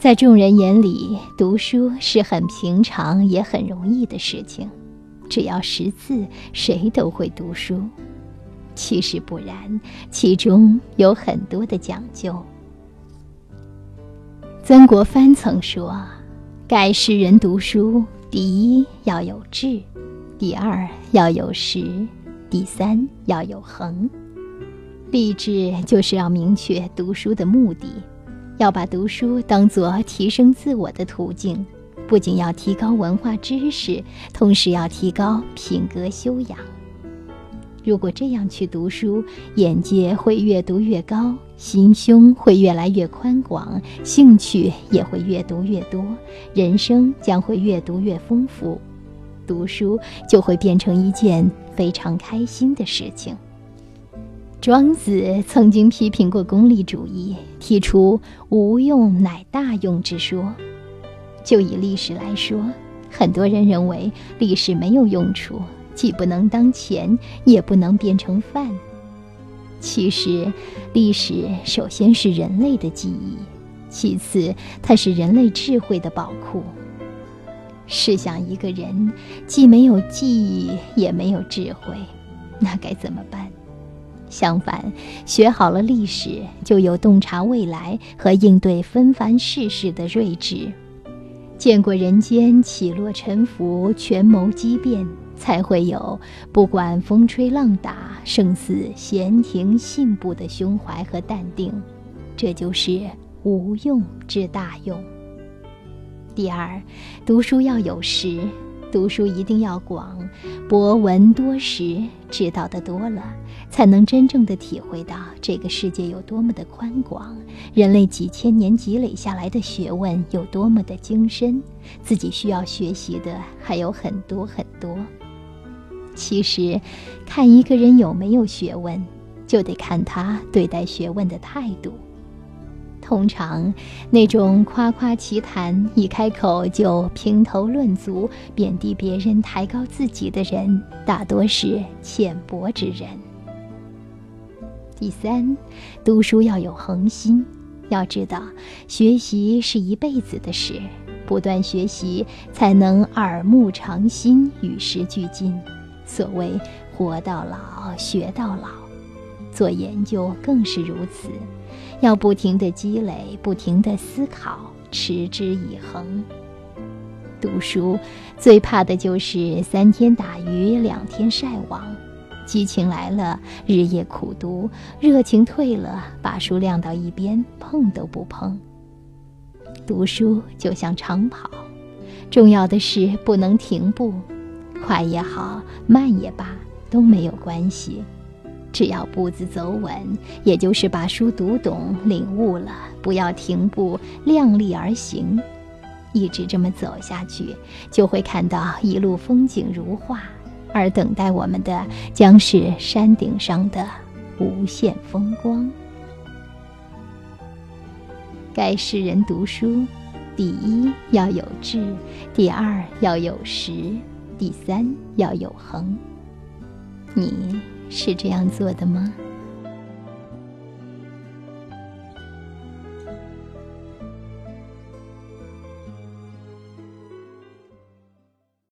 在众人眼里，读书是很平常也很容易的事情，只要识字，谁都会读书。其实不然，其中有很多的讲究。曾国藩曾说：“盖世人读书，第一要有志，第二要有识，第三要有恒。立志就是要明确读书的目的，要把读书当作提升自我的途径，不仅要提高文化知识，同时要提高品格修养。”如果这样去读书，眼界会越读越高，心胸会越来越宽广，兴趣也会越读越多，人生将会越读越丰富，读书就会变成一件非常开心的事情。庄子曾经批评过功利主义，提出“无用乃大用”之说。就以历史来说，很多人认为历史没有用处。既不能当钱，也不能变成饭。其实，历史首先是人类的记忆，其次它是人类智慧的宝库。试想，一个人既没有记忆，也没有智慧，那该怎么办？相反，学好了历史，就有洞察未来和应对纷繁世事的睿智。见过人间起落沉浮，权谋机变。才会有不管风吹浪打、胜似闲庭信步的胸怀和淡定，这就是无用之大用。第二，读书要有识，读书一定要广，博闻多识，知道的多了，才能真正的体会到这个世界有多么的宽广，人类几千年积累下来的学问有多么的精深，自己需要学习的还有很多很多。其实，看一个人有没有学问，就得看他对待学问的态度。通常，那种夸夸其谈、一开口就评头论足、贬低别人、抬高自己的人，大多是浅薄之人。第三，读书要有恒心，要知道学习是一辈子的事，不断学习才能耳目常新、与时俱进。所谓“活到老，学到老”，做研究更是如此，要不停的积累，不停的思考，持之以恒。读书最怕的就是三天打鱼两天晒网，激情来了日夜苦读，热情退了把书晾到一边，碰都不碰。读书就像长跑，重要的是不能停步。快也好，慢也罢，都没有关系，只要步子走稳，也就是把书读懂、领悟了，不要停步，量力而行，一直这么走下去，就会看到一路风景如画，而等待我们的将是山顶上的无限风光。该世人读书，第一要有志，第二要有识。第三要有恒，你是这样做的吗？